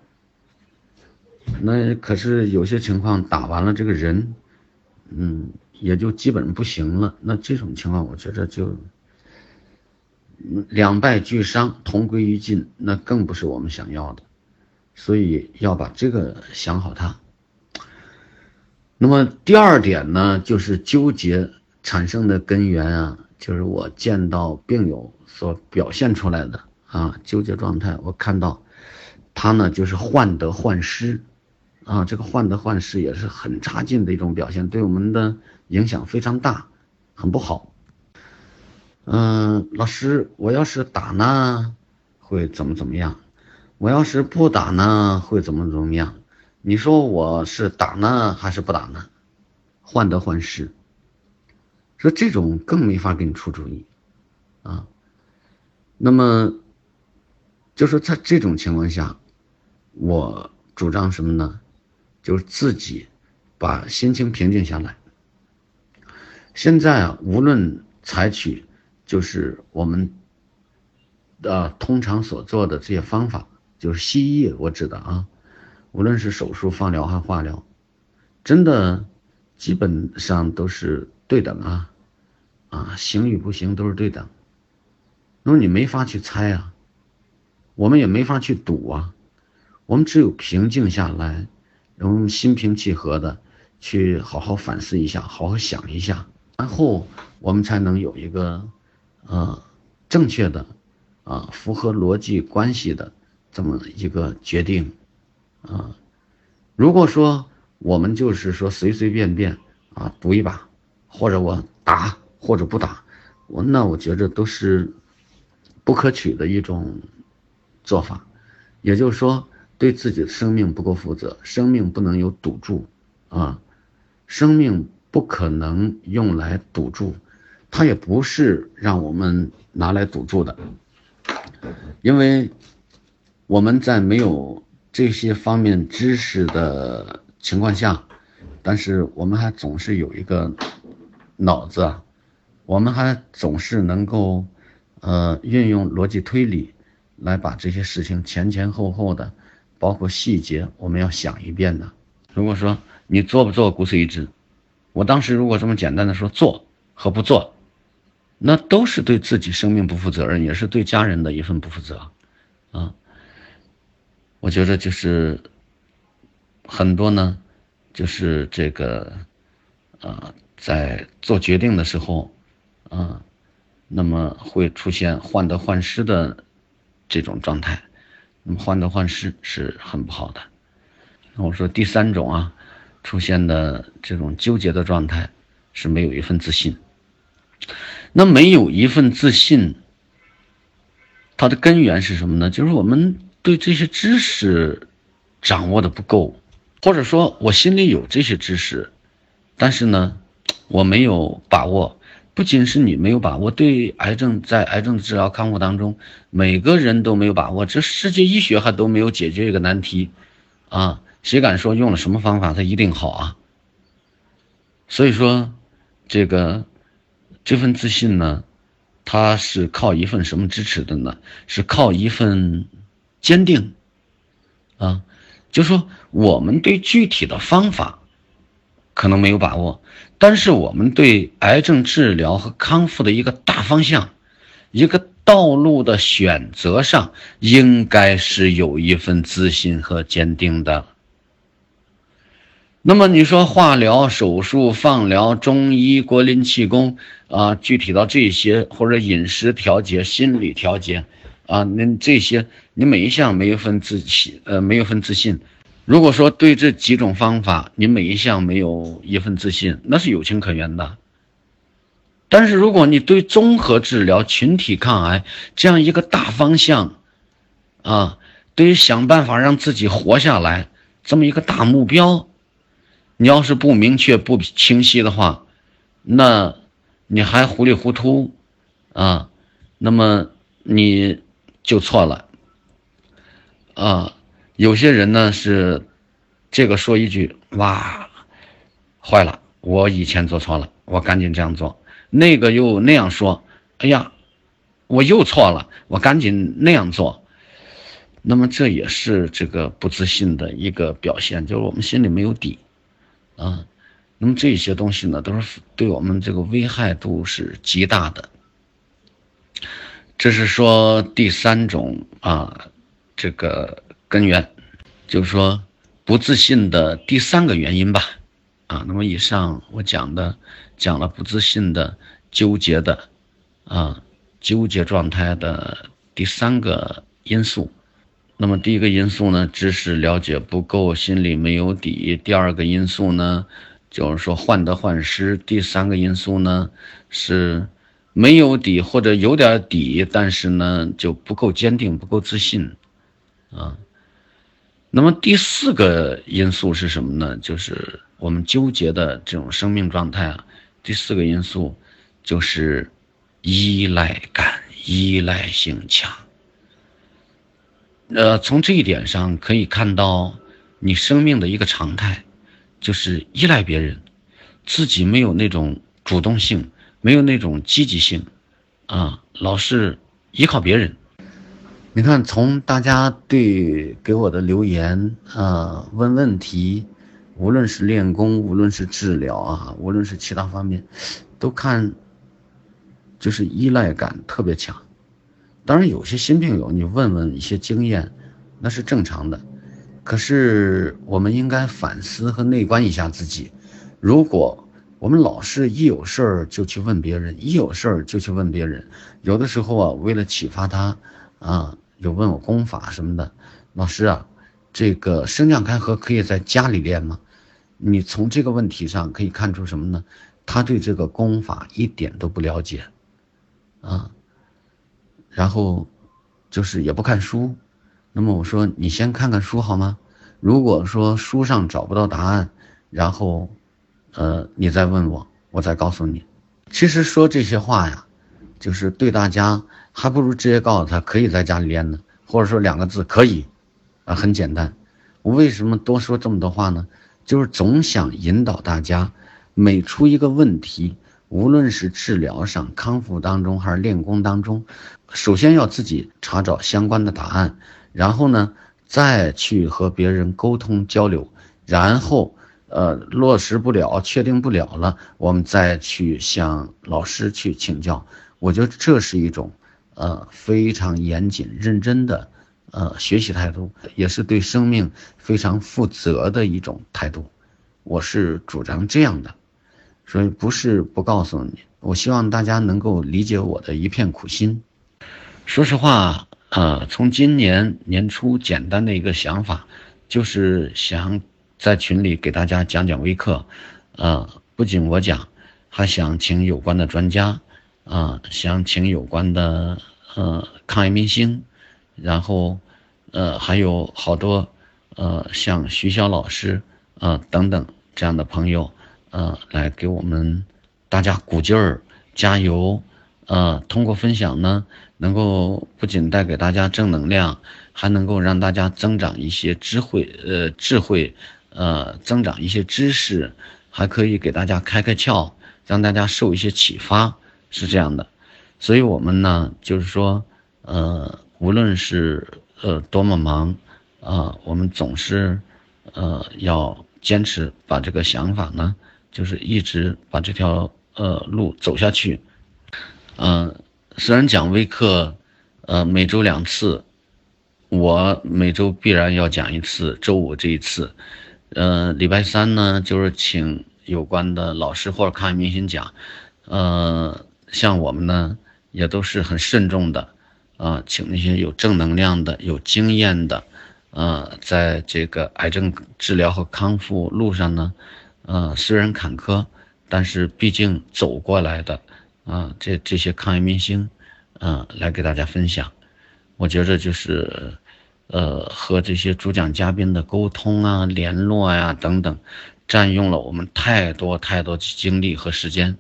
那可是有些情况打完了，这个人，嗯，也就基本不行了。那这种情况，我觉得就两败俱伤，同归于尽，那更不是我们想要的。所以要把这个想好它。那么第二点呢，就是纠结产生的根源啊，就是我见到病友所表现出来的啊纠结状态，我看到他呢就是患得患失。啊，这个患得患失也是很差劲的一种表现，对我们的影响非常大，很不好。嗯，老师，我要是打呢，会怎么怎么样？我要是不打呢，会怎么怎么样？你说我是打呢，还是不打呢？患得患失，说这种更没法给你出主意啊。那么，就是在这种情况下，我主张什么呢？就是自己把心情平静下来。现在啊，无论采取就是我们的通常所做的这些方法，就是西医我指的啊，无论是手术、放疗还化疗，真的基本上都是对等啊，啊，行与不行都是对等。那么你没法去猜啊，我们也没法去赌啊，我们只有平静下来。然后心平气和的去好好反思一下，好好想一下，然后我们才能有一个，呃，正确的，啊，符合逻辑关系的这么一个决定，啊，如果说我们就是说随随便便啊赌一把，或者我打或者不打，我那我觉着都是不可取的一种做法，也就是说。对自己的生命不够负责，生命不能有赌注，啊，生命不可能用来赌注，它也不是让我们拿来赌注的，因为我们在没有这些方面知识的情况下，但是我们还总是有一个脑子，我们还总是能够，呃，运用逻辑推理来把这些事情前前后后的。包括细节，我们要想一遍的。如果说你做不做骨髓移植，我当时如果这么简单的说做和不做，那都是对自己生命不负责任，也是对家人的一份不负责，啊。我觉得就是很多呢，就是这个，呃，在做决定的时候，啊，那么会出现患得患失的这种状态。患得患失是很不好的。那我说第三种啊，出现的这种纠结的状态，是没有一份自信。那没有一份自信，它的根源是什么呢？就是我们对这些知识掌握的不够，或者说我心里有这些知识，但是呢，我没有把握。不仅是你没有把握，对癌症在癌症治疗康复当中，每个人都没有把握。这世界医学还都没有解决一个难题，啊，谁敢说用了什么方法它一定好啊？所以说，这个这份自信呢，它是靠一份什么支持的呢？是靠一份坚定，啊，就说我们对具体的方法可能没有把握。但是我们对癌症治疗和康复的一个大方向，一个道路的选择上，应该是有一份自信和坚定的。那么你说化疗、手术、放疗、中医、国林气功啊，具体到这些或者饮食调节、心理调节啊，那这些你每一项没有份自信，呃，没有份自信。如果说对这几种方法，你每一项没有一份自信，那是有情可原的。但是如果你对综合治疗、群体抗癌这样一个大方向，啊，对于想办法让自己活下来这么一个大目标，你要是不明确、不清晰的话，那你还糊里糊涂，啊，那么你就错了，啊。有些人呢是，这个说一句哇，坏了，我以前做错了，我赶紧这样做；那个又那样说，哎呀，我又错了，我赶紧那样做。那么这也是这个不自信的一个表现，就是我们心里没有底啊。那么这些东西呢，都是对我们这个危害度是极大的。这是说第三种啊，这个。根源，就是说不自信的第三个原因吧，啊，那么以上我讲的讲了不自信的纠结的，啊，纠结状态的第三个因素。那么第一个因素呢，知识了解不够，心里没有底；第二个因素呢，就是说患得患失；第三个因素呢，是没有底或者有点底，但是呢就不够坚定，不够自信，啊。那么第四个因素是什么呢？就是我们纠结的这种生命状态啊。第四个因素就是依赖感，依赖性强。呃，从这一点上可以看到，你生命的一个常态，就是依赖别人，自己没有那种主动性，没有那种积极性，啊，老是依靠别人。你看，从大家对给我的留言啊、问问题，无论是练功，无论是治疗啊，无论是其他方面，都看就是依赖感特别强。当然，有些新病友，你问问一些经验，那是正常的。可是，我们应该反思和内观一下自己。如果我们老是一有事儿就去问别人，一有事儿就去问别人，有的时候啊，为了启发他啊。有问我功法什么的，老师啊，这个升降开合可以在家里练吗？你从这个问题上可以看出什么呢？他对这个功法一点都不了解，啊，然后就是也不看书。那么我说你先看看书好吗？如果说书上找不到答案，然后，呃，你再问我，我再告诉你。其实说这些话呀，就是对大家。还不如直接告诉他可以在家里练呢，或者说两个字可以，啊，很简单。我为什么多说这么多话呢？就是总想引导大家，每出一个问题，无论是治疗上、康复当中还是练功当中，首先要自己查找相关的答案，然后呢，再去和别人沟通交流，然后，呃，落实不了、确定不了了，我们再去向老师去请教。我觉得这是一种。呃，非常严谨认真的，呃，学习态度，也是对生命非常负责的一种态度。我是主张这样的，所以不是不告诉你。我希望大家能够理解我的一片苦心。说实话，呃，从今年年初简单的一个想法，就是想在群里给大家讲讲微课，呃，不仅我讲，还想请有关的专家。啊，想请有关的呃抗疫明星，然后呃还有好多呃像徐晓老师啊等等这样的朋友呃来给我们大家鼓劲儿加油，呃通过分享呢，能够不仅带给大家正能量，还能够让大家增长一些智慧呃智慧呃增长一些知识，还可以给大家开开窍，让大家受一些启发。是这样的，所以我们呢，就是说，呃，无论是呃多么忙，啊，我们总是，呃，要坚持把这个想法呢，就是一直把这条呃路走下去。嗯，虽然讲微课，呃，每周两次，我每周必然要讲一次，周五这一次，呃，礼拜三呢，就是请有关的老师或者看明星讲，呃。像我们呢，也都是很慎重的，啊，请那些有正能量的、有经验的，啊，在这个癌症治疗和康复路上呢，呃，虽然坎坷，但是毕竟走过来的，啊，这这些抗疫明星，啊，来给大家分享，我觉着就是，呃，和这些主讲嘉宾的沟通啊、联络呀等等，占用了我们太多太多精力和时间。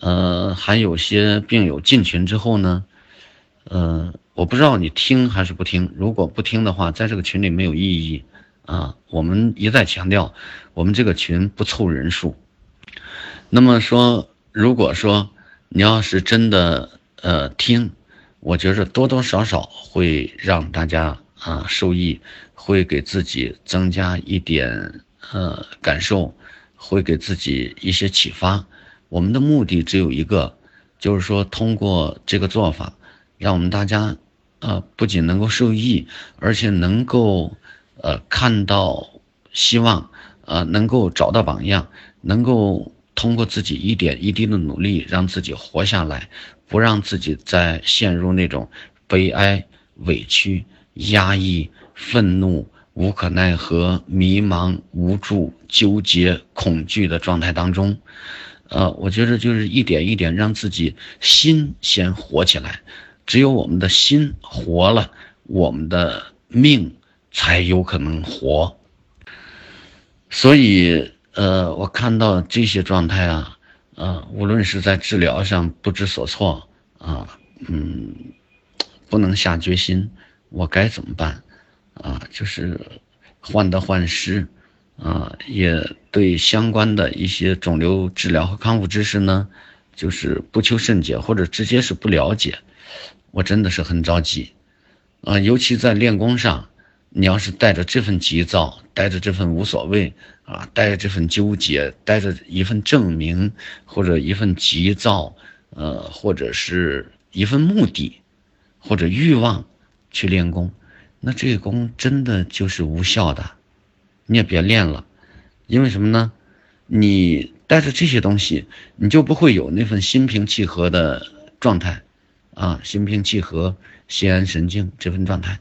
呃，还有些病友进群之后呢，呃，我不知道你听还是不听。如果不听的话，在这个群里没有意义啊。我们一再强调，我们这个群不凑人数。那么说，如果说你要是真的呃听，我觉着多多少少会让大家啊受益，会给自己增加一点呃感受，会给自己一些启发。我们的目的只有一个，就是说通过这个做法，让我们大家，呃，不仅能够受益，而且能够，呃，看到希望，呃，能够找到榜样，能够通过自己一点一滴的努力，让自己活下来，不让自己再陷入那种悲哀、委屈、压抑、愤怒、无可奈何、迷茫、无助、纠结、恐惧的状态当中。呃，我觉得就是一点一点让自己心先活起来，只有我们的心活了，我们的命才有可能活。所以，呃，我看到这些状态啊，呃，无论是在治疗上不知所措啊，嗯，不能下决心，我该怎么办？啊，就是患得患失。啊，也对相关的一些肿瘤治疗和康复知识呢，就是不求甚解，或者直接是不了解。我真的是很着急，啊，尤其在练功上，你要是带着这份急躁，带着这份无所谓，啊，带着这份纠结，带着一份证明或者一份急躁，呃，或者是一份目的或者欲望去练功，那这个功真的就是无效的。你也别练了，因为什么呢？你带着这些东西，你就不会有那份心平气和的状态，啊，心平气和、心安神静这份状态，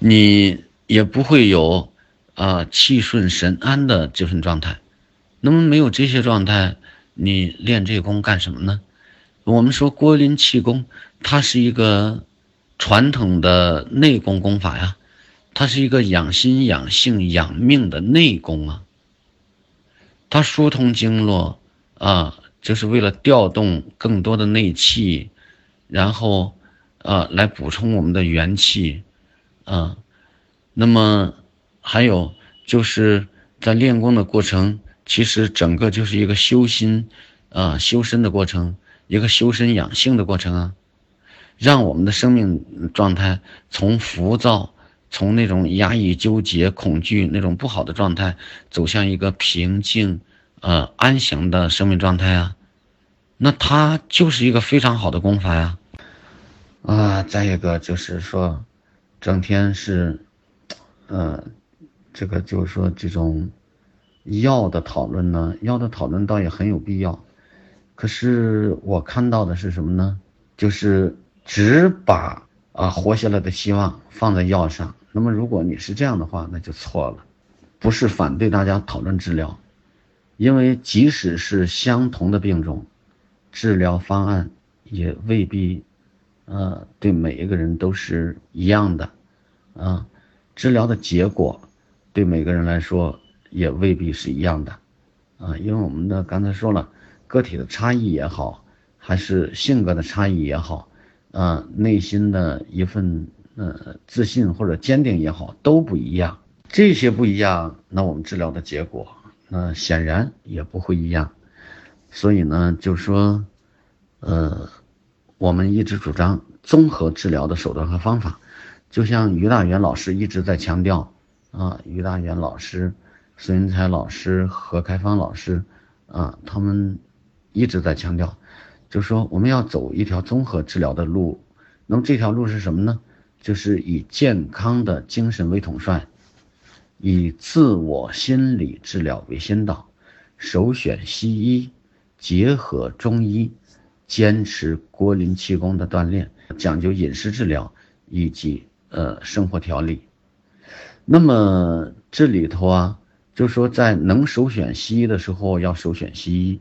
你也不会有啊气顺神安的这份状态。那么没有这些状态，你练这功干什么呢？我们说郭林气功，它是一个传统的内功功法呀。它是一个养心、养性、养命的内功啊。它疏通经络啊，就是为了调动更多的内气，然后啊来补充我们的元气啊。那么还有就是在练功的过程，其实整个就是一个修心啊、修身的过程，一个修身养性的过程啊，让我们的生命状态从浮躁。从那种压抑、纠结、恐惧那种不好的状态，走向一个平静、呃安详的生命状态啊，那它就是一个非常好的功法呀。啊，再一个就是说，整天是，呃，这个就是说这种药的讨论呢，药的讨论倒也很有必要。可是我看到的是什么呢？就是只把啊活下来的希望放在药上。那么，如果你是这样的话，那就错了。不是反对大家讨论治疗，因为即使是相同的病种，治疗方案也未必，呃，对每一个人都是一样的，啊，治疗的结果对每个人来说也未必是一样的，啊，因为我们的刚才说了，个体的差异也好，还是性格的差异也好，啊，内心的一份呃自信或者坚定也好，都不一样。这些不一样，那我们治疗的结果，那显然也不会一样。所以呢，就是说，呃，我们一直主张综合治疗的手段和方法，就像于大元老师一直在强调啊，于大元老师、孙云才老师、何开芳老师啊，他们一直在强调，就是说我们要走一条综合治疗的路。那么这条路是什么呢？就是以健康的精神为统帅。以自我心理治疗为先导，首选西医，结合中医，坚持郭林气功的锻炼，讲究饮食治疗以及呃生活调理。那么这里头啊，就说在能首选西医的时候要首选西医，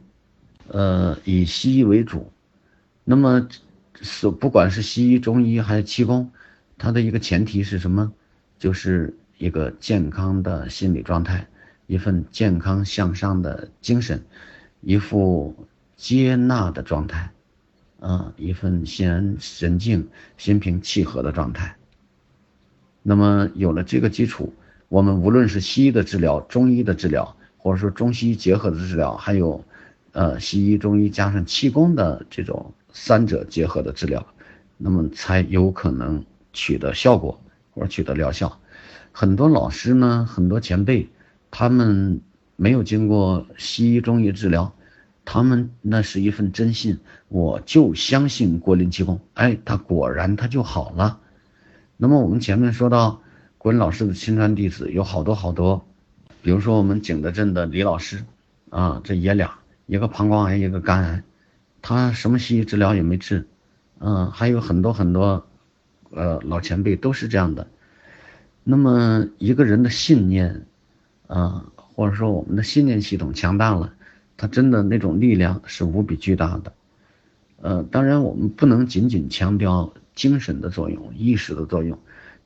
呃以西医为主。那么是不管是西医、中医还是气功，它的一个前提是什么？就是。一个健康的心理状态，一份健康向上的精神，一副接纳的状态，啊，一份心安神静、心平气和的状态。那么有了这个基础，我们无论是西医的治疗、中医的治疗，或者说中西医结合的治疗，还有，呃，西医、中医加上气功的这种三者结合的治疗，那么才有可能取得效果或者取得疗效。很多老师呢，很多前辈，他们没有经过西医、中医治疗，他们那是一份真信，我就相信国林气功，哎，他果然他就好了。那么我们前面说到，国林老师的亲传弟子有好多好多，比如说我们景德镇的李老师，啊，这爷俩，一个膀胱癌，一个肝癌，他什么西医治疗也没治，嗯，还有很多很多，呃，老前辈都是这样的。那么一个人的信念，啊，或者说我们的信念系统强大了，他真的那种力量是无比巨大的。呃，当然我们不能仅仅强调精神的作用、意识的作用，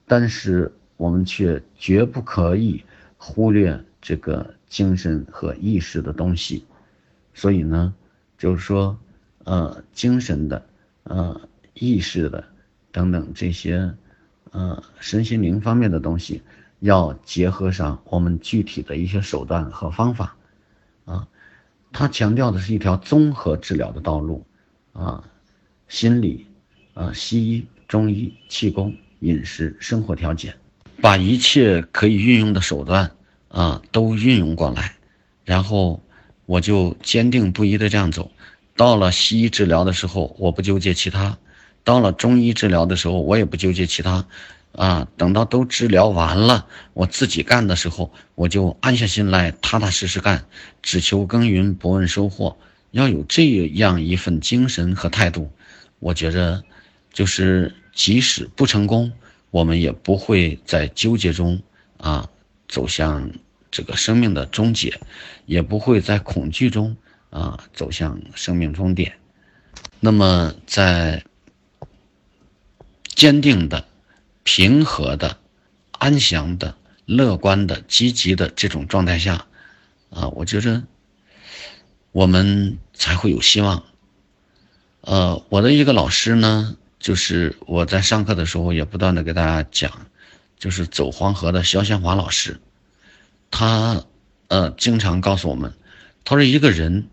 但是我们却绝不可以忽略这个精神和意识的东西。所以呢，就是说，呃，精神的、呃，意识的等等这些。呃，身心灵方面的东西，要结合上我们具体的一些手段和方法，啊，他强调的是一条综合治疗的道路，啊，心理，啊，西医、中医、气功、饮食、生活调节，把一切可以运用的手段，啊，都运用过来，然后我就坚定不移的这样走，到了西医治疗的时候，我不纠结其他。到了中医治疗的时候，我也不纠结其他，啊，等到都治疗完了，我自己干的时候，我就安下心来，踏踏实实干，只求耕耘，不问收获。要有这样一份精神和态度，我觉着，就是即使不成功，我们也不会在纠结中啊走向这个生命的终结，也不会在恐惧中啊走向生命终点。那么在。坚定的、平和的、安详的、乐观的、积极的这种状态下，啊，我觉着我们才会有希望。呃，我的一个老师呢，就是我在上课的时候也不断的给大家讲，就是走黄河的肖先华老师，他呃经常告诉我们，他说一个人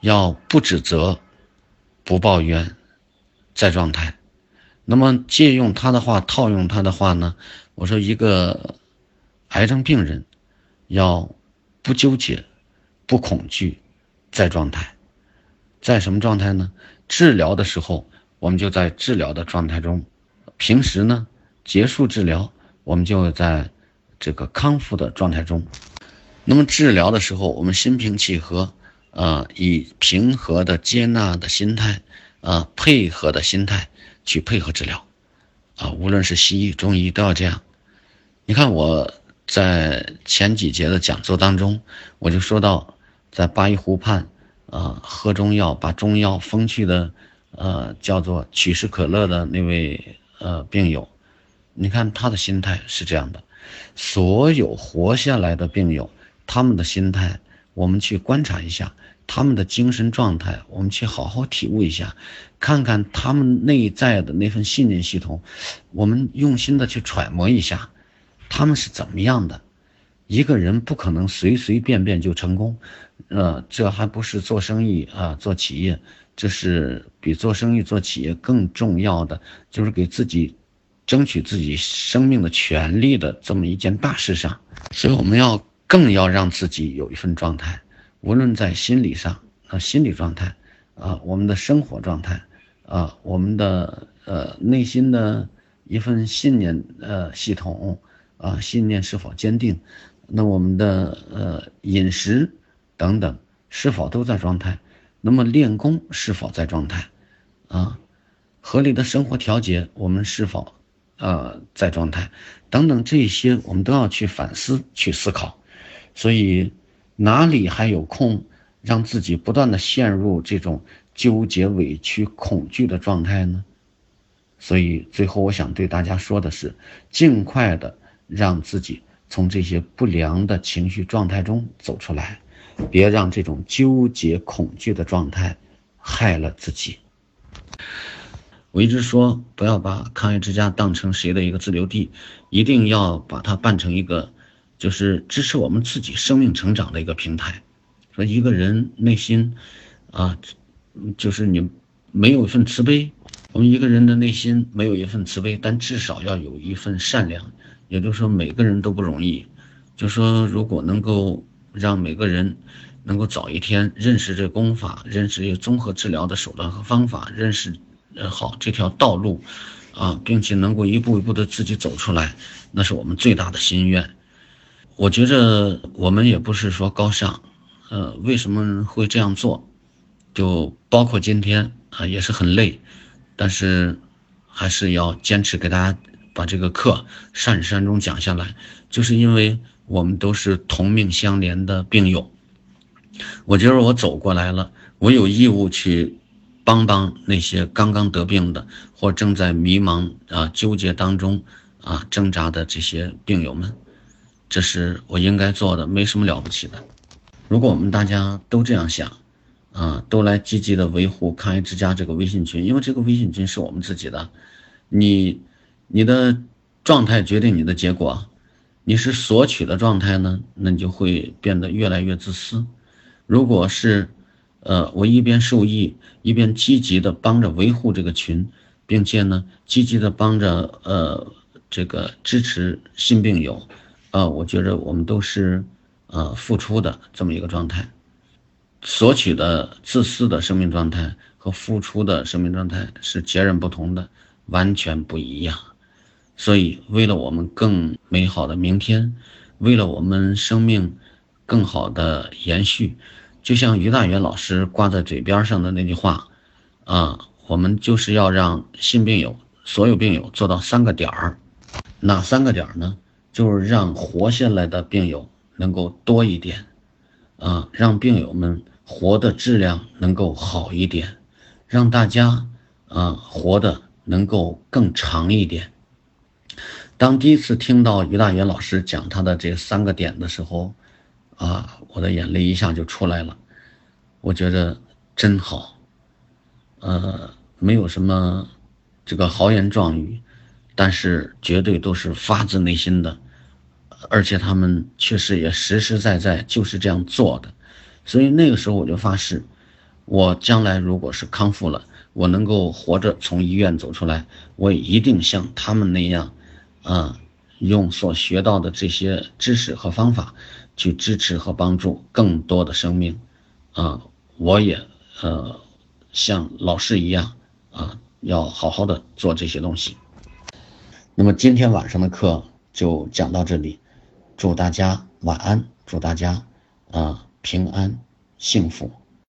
要不指责、不抱怨，在状态。那么借用他的话，套用他的话呢？我说一个癌症病人要不纠结、不恐惧，在状态，在什么状态呢？治疗的时候，我们就在治疗的状态中；平时呢，结束治疗，我们就在这个康复的状态中。那么治疗的时候，我们心平气和，啊，以平和的接纳的心态，啊，配合的心态。去配合治疗，啊，无论是西医、中医都要这样。你看我在前几节的讲座当中，我就说到，在八一湖畔，啊，喝中药把中药风趣的，呃，叫做取士可乐的那位呃病友，你看他的心态是这样的。所有活下来的病友，他们的心态，我们去观察一下他们的精神状态，我们去好好体悟一下，看看他们内在的那份信念系统，我们用心的去揣摩一下，他们是怎么样的。一个人不可能随随便便就成功，呃，这还不是做生意啊，做企业，这是比做生意做企业更重要的，就是给自己争取自己生命的权利的这么一件大事上。所以我们要更要让自己有一份状态，无论在心理上啊，心理状态啊，我们的生活状态啊，我们的呃内心的一份信念呃系统啊，信念是否坚定？那我们的呃饮食等等是否都在状态？那么练功是否在状态？啊，合理的生活调节我们是否呃在状态？等等这些我们都要去反思去思考。所以哪里还有空让自己不断的陷入这种纠结、委屈、恐惧的状态呢？所以最后我想对大家说的是，尽快的让自己。从这些不良的情绪状态中走出来，别让这种纠结、恐惧的状态害了自己。我一直说，不要把康爱之家当成谁的一个自留地，一定要把它办成一个，就是支持我们自己生命成长的一个平台。说一个人内心，啊，就是你没有一份慈悲，我们一个人的内心没有一份慈悲，但至少要有一份善良。也就是说，每个人都不容易。就说，如果能够让每个人能够早一天认识这功法，认识这综合治疗的手段和方法，认识好这条道路，啊，并且能够一步一步的自己走出来，那是我们最大的心愿。我觉着我们也不是说高尚，呃，为什么会这样做？就包括今天啊，也是很累，但是还是要坚持给大家。把这个课善始善终讲下来，就是因为我们都是同命相连的病友。我觉得我走过来了，我有义务去帮帮那些刚刚得病的或正在迷茫啊纠结当中啊挣扎的这些病友们，这是我应该做的，没什么了不起的。如果我们大家都这样想，啊，都来积极的维护抗癌之家这个微信群，因为这个微信群是我们自己的，你。你的状态决定你的结果，你是索取的状态呢，那你就会变得越来越自私。如果是，呃，我一边受益，一边积极的帮着维护这个群，并且呢，积极的帮着呃这个支持新病友，啊，我觉着我们都是呃付出的这么一个状态。索取的自私的生命状态和付出的生命状态是截然不同的，完全不一样。所以，为了我们更美好的明天，为了我们生命更好的延续，就像于大元老师挂在嘴边上的那句话，啊，我们就是要让新病友、所有病友做到三个点儿，哪三个点儿呢？就是让活下来的病友能够多一点，啊，让病友们活的质量能够好一点，让大家啊活的能够更长一点。当第一次听到于大元老师讲他的这三个点的时候，啊，我的眼泪一下就出来了。我觉得真好，呃，没有什么这个豪言壮语，但是绝对都是发自内心的，而且他们确实也实实在在就是这样做的。所以那个时候我就发誓，我将来如果是康复了，我能够活着从医院走出来，我也一定像他们那样。啊，用所学到的这些知识和方法，去支持和帮助更多的生命。啊，我也呃像老师一样啊，要好好的做这些东西。那么今天晚上的课就讲到这里，祝大家晚安，祝大家啊平安幸福。